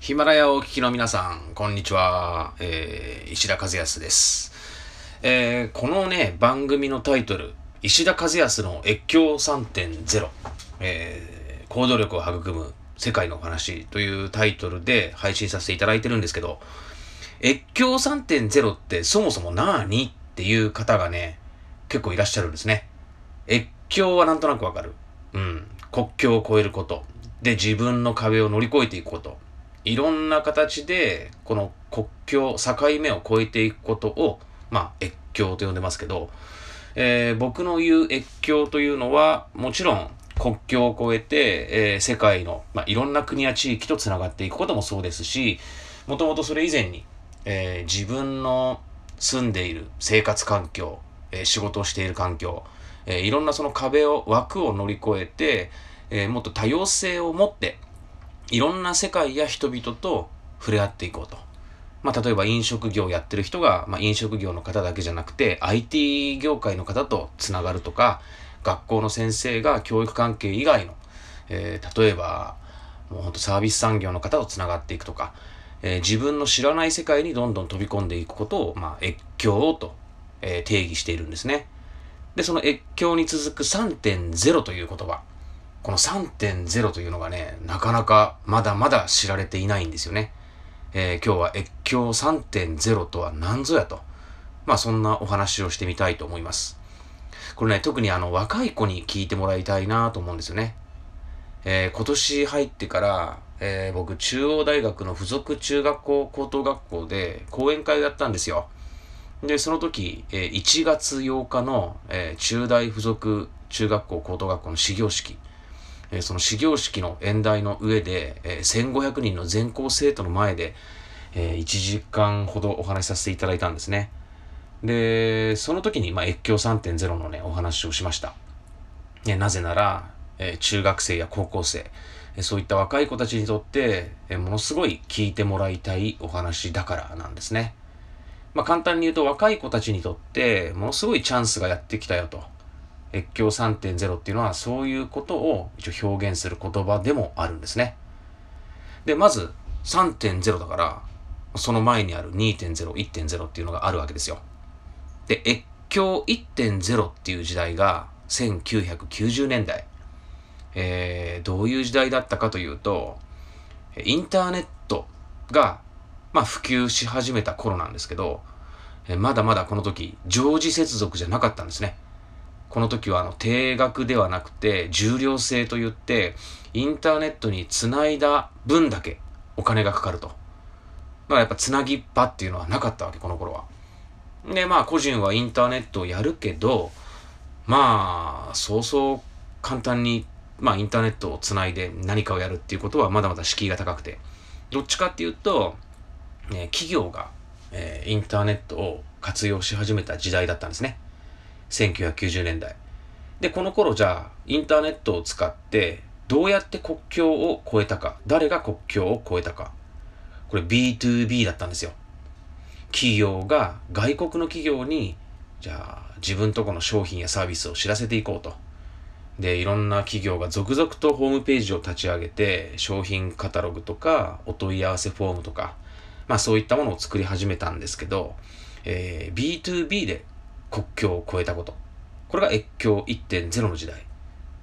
ヒマラヤをお聞きの皆さん、こんにちは。えー、石田和康です。えー、このね、番組のタイトル、石田和康の越境3.0、えー、行動力を育む世界のお話というタイトルで配信させていただいてるんですけど、越境3.0ってそもそも何っていう方がね、結構いらっしゃるんですね。越境はなんとなくわかる。うん。国境を越えること。で、自分の壁を乗り越えていくこと。いろんな形で、この国境、境目を越えていくことを、まあ、越境と呼んでますけど、えー僕の言う越境というのは、もちろん国境を越えて、えー世界の、まあ、いろんな国や地域とつながっていくこともそうですし、もともとそれ以前に、えー自分の住んでいる生活環境、えー仕事をしている環境、えーいろんなその壁を、枠を乗り越えて、えーもっと多様性を持って、いろんな世界や人々と触れ合っていこうと。まあ、例えば飲食業やってる人が、まあ、飲食業の方だけじゃなくて、IT 業界の方とつながるとか、学校の先生が教育関係以外の、えー例えば、もうほんとサービス産業の方とつながっていくとか、えー自分の知らない世界にどんどん飛び込んでいくことを、まあ、越境と、えー定義しているんですね。で、その越境に続く3.0という言葉。この3.0というのがね、なかなかまだまだ知られていないんですよね。えー今日は越境3.0とは何ぞやと。まあそんなお話をしてみたいと思います。これね、特にあの若い子に聞いてもらいたいなと思うんですよね。えー今年入ってから、えー僕中央大学の附属中学校高等学校で講演会をやったんですよ。で、その時、えー1月8日の、えー中大附属中学校高等学校の始業式、えその始業式の演題の上で、えー1500人の全校生徒の前で、えー1時間ほどお話しさせていただいたんですね。で、その時に、まあ、越境3.0のね、お話をしました。ねなぜなら、え中学生や高校生、えそういった若い子たちにとって、えものすごい聞いてもらいたいお話だからなんですね。まあ、簡単に言うと若い子たちにとってものすごいチャンスがやってきたよと。越境3.0っていうのはそういうことを一応表現する言葉でもあるんですね。で、まず3.0だから、その前にある2.0、1.0っていうのがあるわけですよ。で、越境1.0っていう時代が1990年代。えー、どういう時代だったかというと、インターネットが、まあ、普及し始めた頃なんですけど、まだまだこの時、常時接続じゃなかったんですね。この時はあの定額ではなくて重量制といってインターネットにつないだ分だけお金がかかると。だからやっぱつなぎっぱっていうのはなかったわけ、この頃は。で、まあ個人はインターネットをやるけど、まあ、そうそう簡単に、まあインターネットをつないで何かをやるっていうことはまだまだ敷居が高くて。どっちかっていうと、ね、企業が、えーインターネットを活用し始めた時代だったんですね。1990年代。で、この頃じゃあ、インターネットを使って、どうやって国境を越えたか、誰が国境を越えたか。これ B2B だったんですよ。企業が外国の企業に、じゃあ、自分とこの商品やサービスを知らせていこうと。で、いろんな企業が続々とホームページを立ち上げて、商品カタログとか、お問い合わせフォームとか、まあそういったものを作り始めたんですけど、えー B2B で国境を越えたこと。これが越境1.0の時代。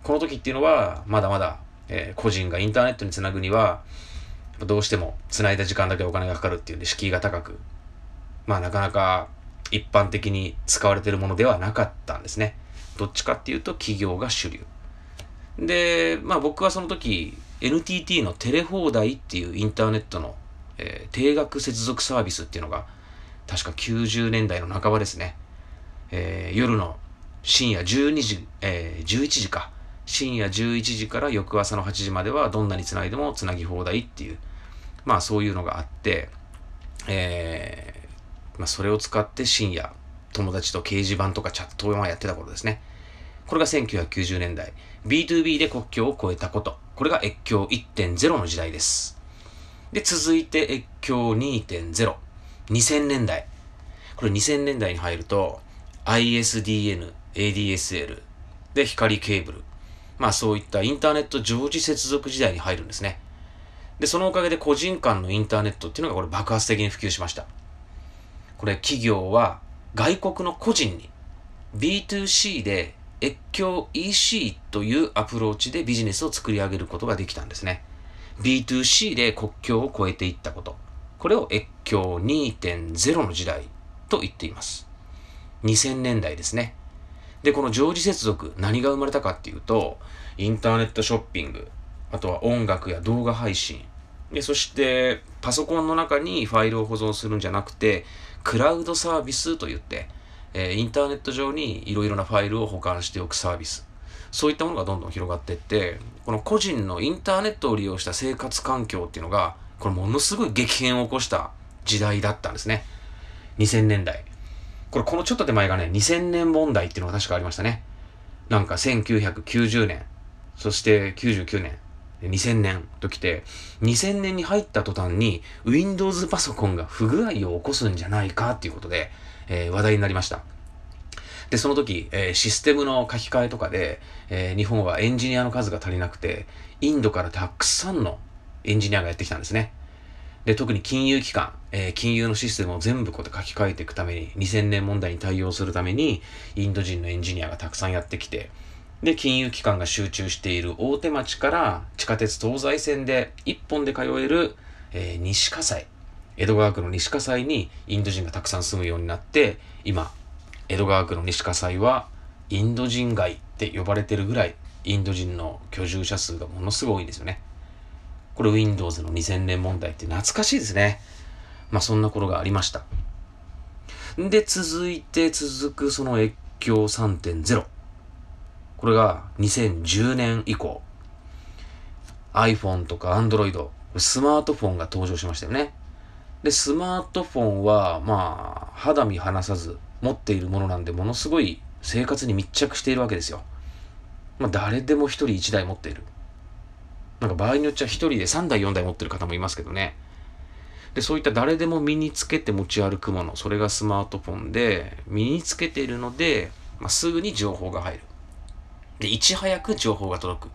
この時っていうのは、まだまだ、えー個人がインターネットにつなぐには、どうしても繋いだ時間だけお金がかかるっていうんで敷居が高く、まあなかなか一般的に使われているものではなかったんですね。どっちかっていうと企業が主流。で、まあ僕はその時 NTT のテレ放題っていうインターネットの、えー定額接続サービスっていうのが確か90年代の半ばですね。えー夜の深夜12時、えー11時か。深夜11時から翌朝の8時まではどんなにつないでもつなぎ放題っていう、まあそういうのがあって、えーまあそれを使って深夜、友達と掲示板とかチャットをやってた頃ですね。これが1990年代。B2B で国境を越えたこと。これが越境1.0の時代です。で、続いて越境2.0。2000年代。これ2000年代に入ると、ISDN、ADSL、で、光ケーブル。まあそういったインターネット常時接続時代に入るんですね。で、そのおかげで個人間のインターネットっていうのがこれ爆発的に普及しました。これ企業は外国の個人に B2C で越境 EC というアプローチでビジネスを作り上げることができたんですね。B2C で国境を越えていったこと。これを越境2.0の時代と言っています。2000年代ですね。で、この常時接続、何が生まれたかっていうと、インターネットショッピング、あとは音楽や動画配信、でそして、パソコンの中にファイルを保存するんじゃなくて、クラウドサービスと言って、え、インターネット上にいろいろなファイルを保管しておくサービス。そういったものがどんどん広がっていって、この個人のインターネットを利用した生活環境っていうのが、これものすごい激変を起こした時代だったんですね。2000年代。これこのちょっと手前がね、2000年問題っていうのが確かありましたね。なんか1990年、そして99年、2000年ときて、2000年に入った途端に Windows パソコンが不具合を起こすんじゃないかっていうことで、えー、話題になりました。で、その時、えー、システムの書き換えとかで、えー、日本はエンジニアの数が足りなくて、インドからたくさんのエンジニアがやってきたんですね。で、特に金融機関、えー、金融のシステムを全部こうやって書き換えていくために、2000年問題に対応するために、インド人のエンジニアがたくさんやってきて、で、金融機関が集中している大手町から地下鉄東西線で1本で通える、えー、西葛西、江戸川区の西葛西にインド人がたくさん住むようになって、今、江戸川区の西葛西はインド人街って呼ばれてるぐらいインド人の居住者数がものすごい多いんですよね。これ Windows の2000年問題って懐かしいですね。まあそんな頃がありました。で、続いて続くその越境3.0。これが2010年以降。iPhone とか Android、スマートフォンが登場しましたよね。で、スマートフォンは、まあ、肌身離さず持っているものなんで、ものすごい生活に密着しているわけですよ。まあ、誰でも一人一台持っている。なんか場合によっちゃ一人で3台4台持ってる方もいますけどね。で、そういった誰でも身につけて持ち歩くもの、それがスマートフォンで、身につけているので、まあ、すぐに情報が入る。で、いち早く情報が届く。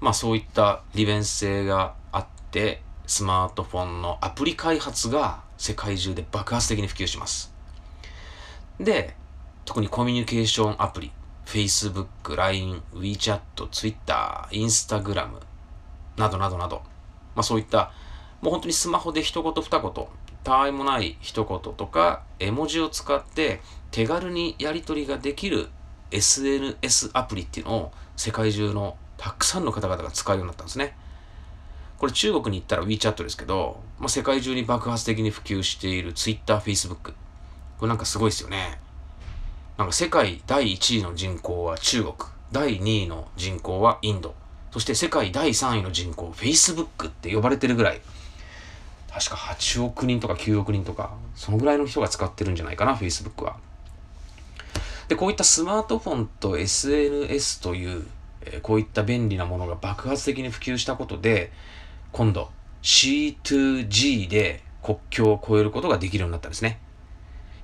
まあそういった利便性があって、スマートフォンのアプリ開発が世界中で爆発的に普及します。で、特にコミュニケーションアプリ、Facebook、LINE、WeChat、Twitter、Instagram などなどなど、まあそういったもう本当にスマホで一言二言、たわいもない一言とか絵文字を使って手軽にやり取りができる SNS アプリっていうのを世界中のたくさんの方々が使うようになったんですね。これ中国に行ったら WeChat ですけど、まあ、世界中に爆発的に普及している Twitter、Facebook。これなんかすごいですよね。なんか世界第1位の人口は中国、第2位の人口はインド、そして世界第3位の人口、Facebook って呼ばれてるぐらい、確か8億人とか9億人とか、そのぐらいの人が使ってるんじゃないかな、Facebook は。で、こういったスマートフォンと SNS という、え、こういった便利なものが爆発的に普及したことで、今度 C2G で国境を越えることができるようになったんですね。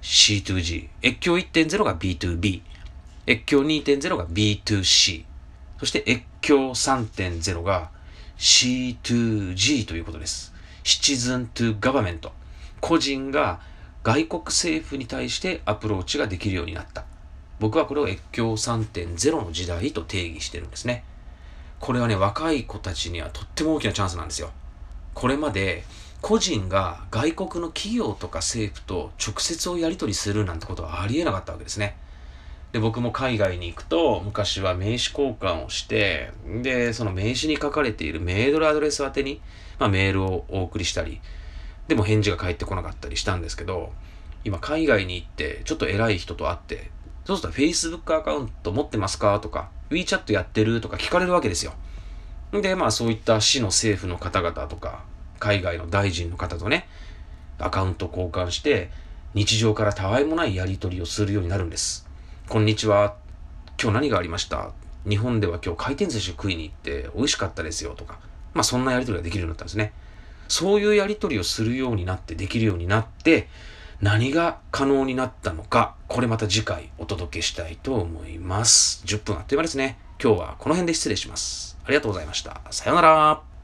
C2G。越境1.0が B2B。越境2.0が B2C。そして越境3.0が C2G ということです。Citizen to Government。個人が外国政府に対してアプローチができるようになった。僕はこれを越境3.0の時代と定義してるんですね。これはね、若い子たちにはとっても大きなチャンスなんですよ。これまで個人が外国の企業とか政府と直接をやり取りするなんてことはありえなかったわけですね。で、僕も海外に行くと、昔は名刺交換をして、で、その名刺に書かれているメールアドレス宛てに、まあ、メールをお送りしたり、でも返事が返ってこなかったりしたんですけど、今海外に行って、ちょっと偉い人と会って、そうすると Facebook アカウント持ってますか？とか、WeChat やってる？とか聞かれるわけですよ。で、まあそういった市の政府の方々とか、海外の大臣の方とね、アカウント交換して、日常からたわいもないやり取りをするようになるんです。こんにちは。今日何がありました？日本では今日回転寿司食いに行って美味しかったですよとか。まあそんなやり取りができるようになったんですね。そういうやり取りをするようになって、できるようになって、何が可能になったのか、これまた次回お届けしたいと思います。10分あっという間ですね。今日はこの辺で失礼します。ありがとうございました。さようなら。